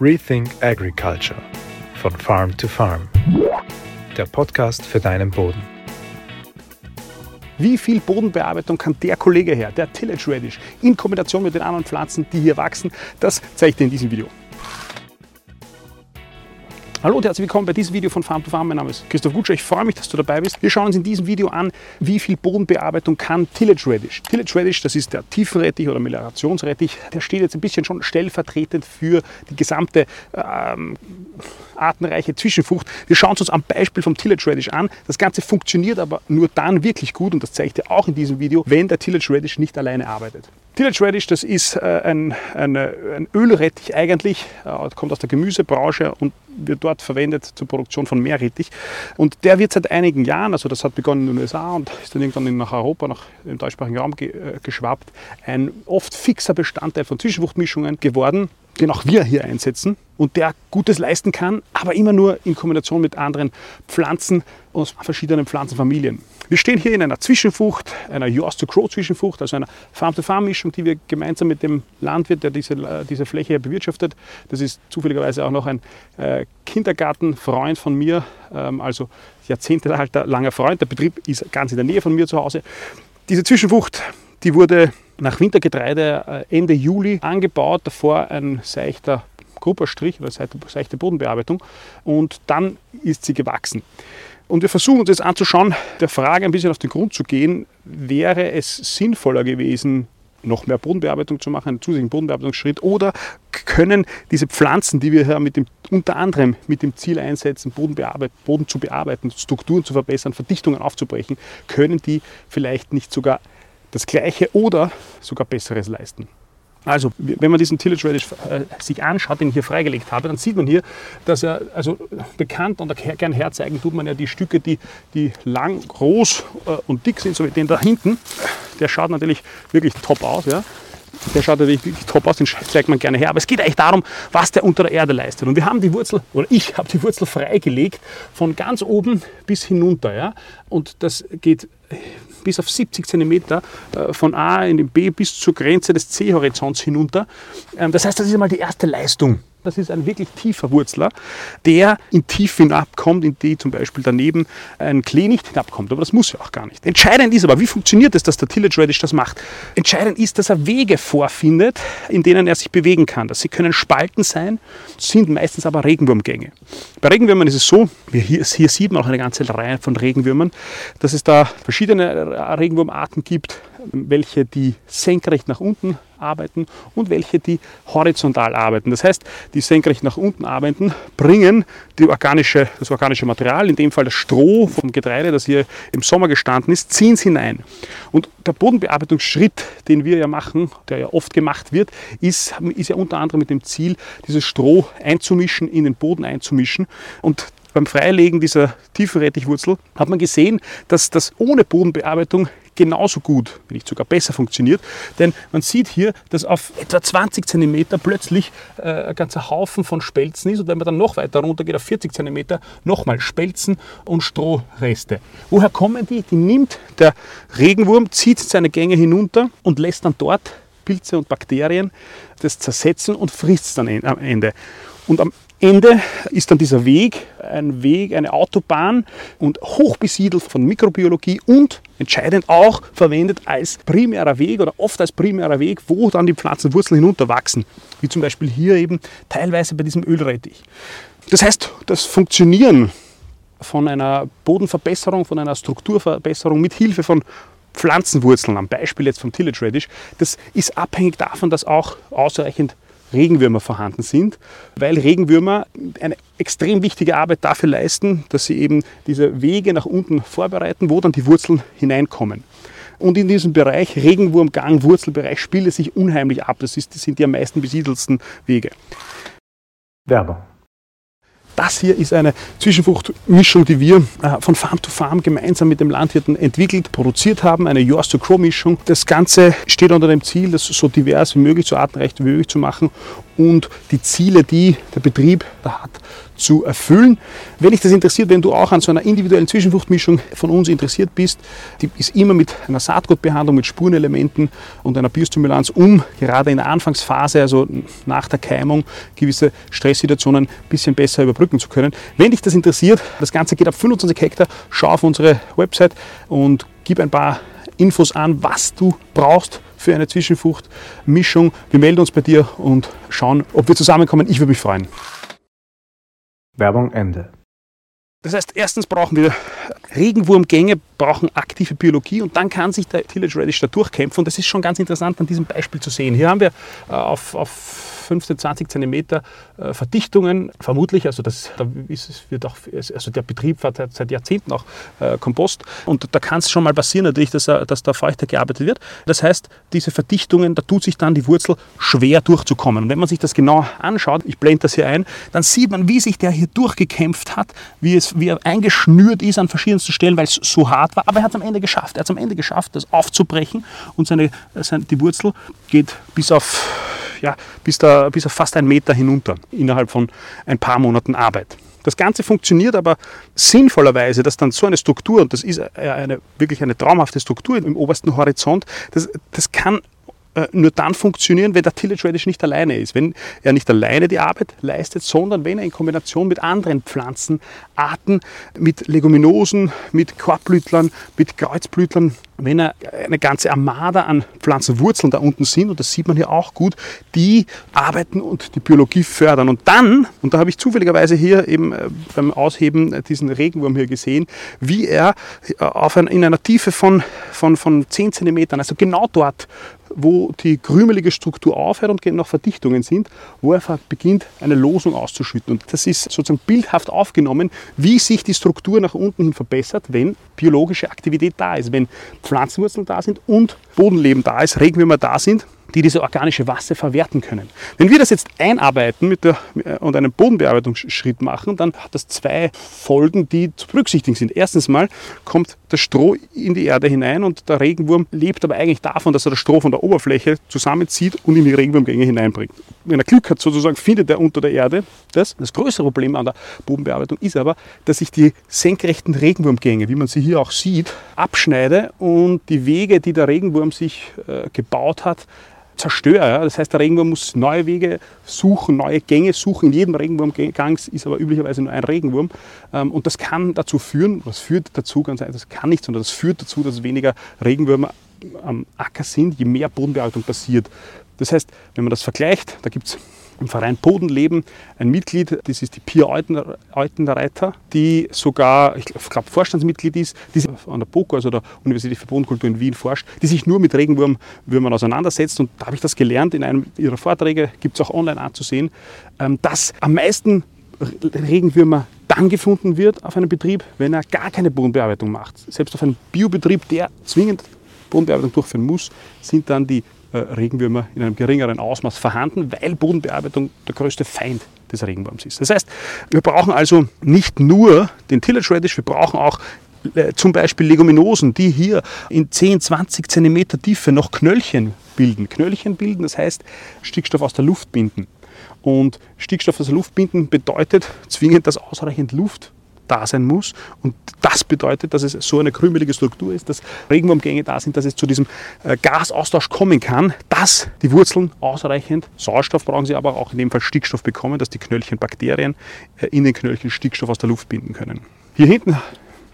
Rethink Agriculture von Farm to Farm. Der Podcast für deinen Boden. Wie viel Bodenbearbeitung kann der Kollege her, der Tillage Radish, in Kombination mit den anderen Pflanzen, die hier wachsen? Das zeige ich dir in diesem Video. Hallo und herzlich willkommen bei diesem Video von Farm to Farm. Mein Name ist Christoph Gutscher. Ich freue mich, dass du dabei bist. Wir schauen uns in diesem Video an, wie viel Bodenbearbeitung kann Tillage Radish. Tillage Radish, das ist der Tiefenrettich oder Meliorationsrettich. Der steht jetzt ein bisschen schon stellvertretend für die gesamte ähm, artenreiche Zwischenfrucht. Wir schauen es uns am Beispiel vom Tillage Radish an. Das Ganze funktioniert aber nur dann wirklich gut und das zeige ich dir auch in diesem Video, wenn der Tillage Radish nicht alleine arbeitet. Tillage Radish, das ist äh, ein, eine, ein Ölrettich eigentlich, äh, kommt aus der Gemüsebranche und wird dort verwendet zur Produktion von Meerrettich. Und der wird seit einigen Jahren, also das hat begonnen in den USA und ist dann irgendwann nach Europa, nach dem deutschsprachigen Raum ge, äh, geschwappt, ein oft fixer Bestandteil von Zwischenfruchtmischungen geworden, den auch wir hier einsetzen und der Gutes leisten kann, aber immer nur in Kombination mit anderen Pflanzen aus verschiedenen Pflanzenfamilien. Wir stehen hier in einer Zwischenfrucht, einer Yours to Grow Zwischenfrucht, also einer Farm-to-Farm-Mischung, die wir gemeinsam mit dem Landwirt, der diese, diese Fläche bewirtschaftet, das ist zufälligerweise auch noch ein äh, Kindergartenfreund von mir, ähm, also jahrzehntelanger Freund, der Betrieb ist ganz in der Nähe von mir zu Hause. Diese Zwischenfrucht, die wurde nach Wintergetreide äh, Ende Juli angebaut, davor ein seichter Grupperstrich oder seichte Bodenbearbeitung. Und dann ist sie gewachsen. Und wir versuchen uns jetzt anzuschauen, der Frage ein bisschen auf den Grund zu gehen, wäre es sinnvoller gewesen, noch mehr Bodenbearbeitung zu machen, einen zusätzlichen Bodenbearbeitungsschritt? Oder können diese Pflanzen, die wir hier mit dem, unter anderem mit dem Ziel einsetzen, Boden, Boden zu bearbeiten, Strukturen zu verbessern, Verdichtungen aufzubrechen, können die vielleicht nicht sogar das Gleiche oder sogar Besseres leisten? Also, wenn man diesen Tillage Radish äh, sich anschaut, den ich hier freigelegt habe, dann sieht man hier, dass er, also bekannt und gern herzeigen tut man ja die Stücke, die, die lang, groß äh, und dick sind, so wie den da hinten. Der schaut natürlich wirklich top aus. Ja. Der schaut natürlich wirklich top aus, den zeigt man gerne her. Aber es geht eigentlich darum, was der unter der Erde leistet. Und wir haben die Wurzel, oder ich habe die Wurzel freigelegt, von ganz oben bis hinunter. Ja. Und das geht bis auf 70 cm äh, von A in den B bis zur Grenze des C-Horizonts hinunter. Ähm, das heißt, das ist einmal die erste Leistung. Das ist ein wirklich tiefer Wurzler, der in Tiefe hinabkommt, in die zum Beispiel daneben ein Klee nicht hinabkommt. Aber das muss ja auch gar nicht. Entscheidend ist aber, wie funktioniert es, dass der Tillage Radish das macht? Entscheidend ist, dass er Wege vorfindet, in denen er sich bewegen kann. Das können Spalten sein, sind meistens aber Regenwurmgänge. Bei Regenwürmern ist es so, hier, hier sieht man auch eine ganze Reihe von Regenwürmern, dass es da verschiedene Regenwurmarten gibt, welche die senkrecht nach unten arbeiten und welche die horizontal arbeiten. Das heißt, die senkrecht nach unten arbeiten, bringen die organische, das organische Material, in dem Fall das Stroh vom Getreide, das hier im Sommer gestanden ist, ziehen es hinein. Und der Bodenbearbeitungsschritt, den wir ja machen, der ja oft gemacht wird, ist, ist ja unter anderem mit dem Ziel, dieses Stroh einzumischen, in den Boden einzumischen. Und beim Freilegen dieser Tiefenrettichwurzel hat man gesehen, dass das ohne Bodenbearbeitung genauso gut, wenn nicht sogar besser funktioniert. Denn man sieht hier, dass auf etwa 20 cm plötzlich äh, ein ganzer Haufen von Spelzen ist und wenn man dann noch weiter runter geht, auf 40 cm, nochmal Spelzen und Strohreste. Woher kommen die? Die nimmt der Regenwurm, zieht seine Gänge hinunter und lässt dann dort Pilze und Bakterien das zersetzen und frisst es dann am Ende. Und am Ende ist dann dieser Weg ein Weg, eine Autobahn und hoch besiedelt von Mikrobiologie und entscheidend auch verwendet als primärer Weg oder oft als primärer Weg, wo dann die Pflanzenwurzeln hinunterwachsen. Wie zum Beispiel hier eben teilweise bei diesem Ölrettich. Das heißt, das Funktionieren von einer Bodenverbesserung, von einer Strukturverbesserung mit Hilfe von Pflanzenwurzeln, am Beispiel jetzt vom Tillage Radish, das ist abhängig davon, dass auch ausreichend Regenwürmer vorhanden sind, weil Regenwürmer eine extrem wichtige Arbeit dafür leisten, dass sie eben diese Wege nach unten vorbereiten, wo dann die Wurzeln hineinkommen. Und in diesem Bereich, Regenwurmgang, Wurzelbereich, spielt es sich unheimlich ab. Das, ist, das sind die am meisten besiedelsten Wege. Werbung. Das hier ist eine Zwischenfruchtmischung, die wir äh, von Farm to Farm gemeinsam mit dem Landwirten entwickelt, produziert haben, eine Yours to Grow Mischung. Das Ganze steht unter dem Ziel, das so divers wie möglich, so artenreich wie möglich zu machen und die Ziele, die der Betrieb da hat, zu erfüllen. Wenn dich das interessiert, wenn du auch an so einer individuellen Zwischenfruchtmischung von uns interessiert bist, die ist immer mit einer Saatgutbehandlung, mit Spurenelementen und einer Biostimulanz, um gerade in der Anfangsphase, also nach der Keimung, gewisse Stresssituationen ein bisschen besser überbrücken zu können. Wenn dich das interessiert, das Ganze geht ab 25 Hektar, schau auf unsere Website und gib ein paar Infos an, was du brauchst für eine Zwischenfruchtmischung. Wir melden uns bei dir und schauen, ob wir zusammenkommen. Ich würde mich freuen. Werbung Ende. Das heißt, erstens brauchen wir Regenwurmgänge, brauchen aktive Biologie und dann kann sich der Tillage Radish da durchkämpfen. Und das ist schon ganz interessant an diesem Beispiel zu sehen. Hier haben wir äh, auf, auf 15, 20 Zentimeter äh, Verdichtungen, vermutlich, also das, da ist, wird auch, also der Betrieb hat seit Jahrzehnten auch äh, Kompost und da kann es schon mal passieren natürlich, dass, dass da feuchter gearbeitet wird. Das heißt, diese Verdichtungen, da tut sich dann die Wurzel schwer durchzukommen. Und wenn man sich das genau anschaut, ich blende das hier ein, dann sieht man, wie sich der hier durchgekämpft hat, wie, es, wie er eingeschnürt ist an verschiedensten Stellen, weil es so hart war, aber er hat es am Ende geschafft. Er hat es am Ende geschafft, das aufzubrechen und seine, seine, die Wurzel geht bis auf ja, bis, da, bis auf fast einen Meter hinunter innerhalb von ein paar Monaten Arbeit. Das Ganze funktioniert aber sinnvollerweise, dass dann so eine Struktur, und das ist eine, wirklich eine traumhafte Struktur im obersten Horizont, das, das kann äh, nur dann funktionieren, wenn der Tillage Radish nicht alleine ist. Wenn er nicht alleine die Arbeit leistet, sondern wenn er in Kombination mit anderen Pflanzenarten, mit Leguminosen, mit Korbblütlern, mit Kreuzblütlern, wenn er eine ganze Armada an Pflanzenwurzeln da unten sind, und das sieht man hier auch gut, die arbeiten und die Biologie fördern. Und dann, und da habe ich zufälligerweise hier eben äh, beim Ausheben diesen Regenwurm hier gesehen, wie er äh, auf ein, in einer Tiefe von, von, von 10 cm, also genau dort, wo die krümelige Struktur aufhört und noch Verdichtungen sind, wo er beginnt, eine Losung auszuschütten. Und das ist sozusagen bildhaft aufgenommen, wie sich die Struktur nach unten hin verbessert, wenn biologische Aktivität da ist, wenn Pflanzenwurzeln da sind und Bodenleben da ist, Regenwürmer da sind die diese organische Wasser verwerten können. Wenn wir das jetzt einarbeiten mit der, äh, und einen Bodenbearbeitungsschritt machen, dann hat das zwei Folgen, die zu berücksichtigen sind. Erstens mal kommt das Stroh in die Erde hinein und der Regenwurm lebt aber eigentlich davon, dass er das Stroh von der Oberfläche zusammenzieht und in die Regenwurmgänge hineinbringt. Wenn er Glück hat, sozusagen, findet er unter der Erde das. Das größere Problem an der Bodenbearbeitung ist aber, dass ich die senkrechten Regenwurmgänge, wie man sie hier auch sieht, abschneide und die Wege, die der Regenwurm sich äh, gebaut hat, zerstöre. Das heißt, der Regenwurm muss neue Wege suchen, neue Gänge suchen. In jedem Regenwurmgang ist aber üblicherweise nur ein Regenwurm. Ähm, und das kann dazu führen, was führt dazu, ganz einfach, das kann nicht, sondern das führt dazu, dass weniger Regenwürmer am Acker sind, je mehr Bodenbearbeitung passiert. Das heißt, wenn man das vergleicht, da gibt es im Verein Bodenleben ein Mitglied, das ist die Pia Eutenreiter, die sogar, ich glaube, Vorstandsmitglied ist, die an der BOKU, also der Universität für Bodenkultur in Wien forscht, die sich nur mit Regenwürmern auseinandersetzt. Und da habe ich das gelernt, in einem ihrer Vorträge, gibt es auch online anzusehen, ähm, dass am meisten Regenwürmer dann gefunden wird auf einem Betrieb, wenn er gar keine Bodenbearbeitung macht. Selbst auf einem Biobetrieb, der zwingend Bodenbearbeitung durchführen muss, sind dann die Regenwürmer in einem geringeren Ausmaß vorhanden, weil Bodenbearbeitung der größte Feind des Regenwurms ist. Das heißt, wir brauchen also nicht nur den Tillage Radish, wir brauchen auch äh, zum Beispiel Leguminosen, die hier in 10, 20 cm Tiefe noch Knöllchen bilden. Knöllchen bilden, das heißt Stickstoff aus der Luft binden. Und Stickstoff aus der Luft binden bedeutet zwingend, dass ausreichend Luft da sein muss. Und das bedeutet, dass es so eine krümelige Struktur ist, dass Regenwurmgänge da sind, dass es zu diesem äh, Gasaustausch kommen kann, dass die Wurzeln ausreichend Sauerstoff brauchen sie aber auch in dem Fall Stickstoff bekommen, dass die Knöllchen Bakterien äh, in den Knöllchen Stickstoff aus der Luft binden können. Hier hinten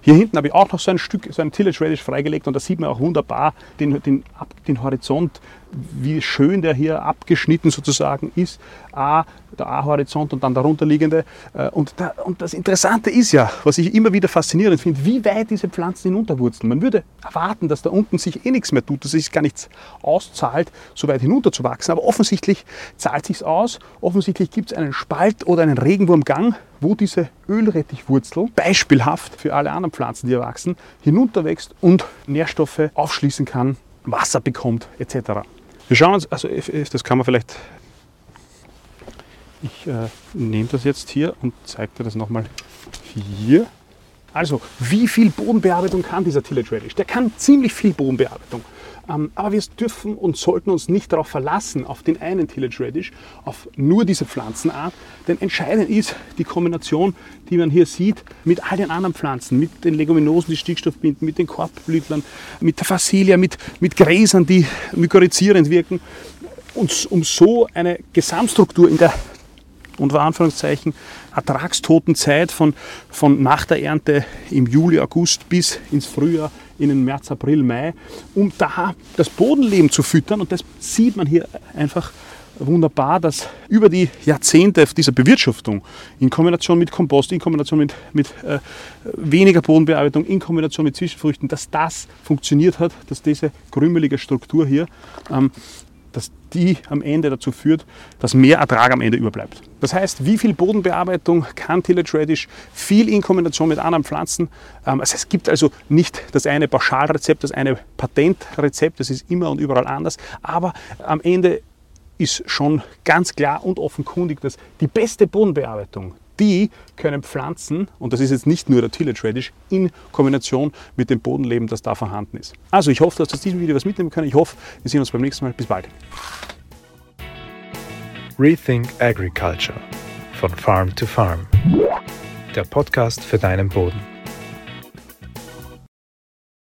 hier hinten habe ich auch noch so ein Stück, so ein Tillage Radish freigelegt und da sieht man auch wunderbar den, den, den Horizont, wie schön der hier abgeschnitten sozusagen ist. A, der A-Horizont und dann darunter liegende. Äh, und, da, und das Interessante ist ja, was ich immer wieder faszinierend finde, wie weit diese Pflanzen hinunterwurzeln. Man würde erwarten, dass da unten sich eh nichts mehr tut, dass es sich gar nichts auszahlt, so weit hinunter zu wachsen. Aber offensichtlich zahlt sich aus. Offensichtlich gibt es einen Spalt oder einen Regenwurmgang, wo diese Ölrettichwurzel beispielhaft für alle anderen Pflanzen, die erwachsen, hinunterwächst und Nährstoffe aufschließen kann, Wasser bekommt etc. Wir schauen uns, also das kann man vielleicht Ich äh, nehme das jetzt hier und zeige dir das nochmal hier. Also, wie viel Bodenbearbeitung kann dieser Tillage Radish? Der kann ziemlich viel Bodenbearbeitung. Ähm, aber wir dürfen und sollten uns nicht darauf verlassen, auf den einen Tillage Radish, auf nur diese Pflanzenart. Denn entscheidend ist die Kombination, die man hier sieht, mit all den anderen Pflanzen, mit den Leguminosen, die Stickstoff binden, mit den Korbblütlern, mit der Fassilia, mit, mit Gräsern, die mykorrhizierend wirken. Und um so eine Gesamtstruktur in der unter Anführungszeichen Ertragstotenzeit von, von nach der Ernte im Juli, August bis ins Frühjahr, in den März, April, Mai, um da das Bodenleben zu füttern. Und das sieht man hier einfach wunderbar, dass über die Jahrzehnte dieser Bewirtschaftung in Kombination mit Kompost, in Kombination mit, mit äh, weniger Bodenbearbeitung, in Kombination mit Zwischenfrüchten, dass das funktioniert hat, dass diese krümelige Struktur hier ähm, die am Ende dazu führt, dass mehr Ertrag am Ende überbleibt. Das heißt, wie viel Bodenbearbeitung kann Tillage Radish? Viel in Kombination mit anderen Pflanzen. Ähm, also es gibt also nicht das eine Pauschalrezept, das eine Patentrezept, das ist immer und überall anders. Aber am Ende ist schon ganz klar und offenkundig, dass die beste Bodenbearbeitung, die können Pflanzen, und das ist jetzt nicht nur der Tillage Radish, in Kombination mit dem Bodenleben, das da vorhanden ist. Also ich hoffe, dass du aus diesem Video was mitnehmen können. Ich hoffe, wir sehen uns beim nächsten Mal. Bis bald. Rethink Agriculture von Farm to Farm. Der Podcast für deinen Boden.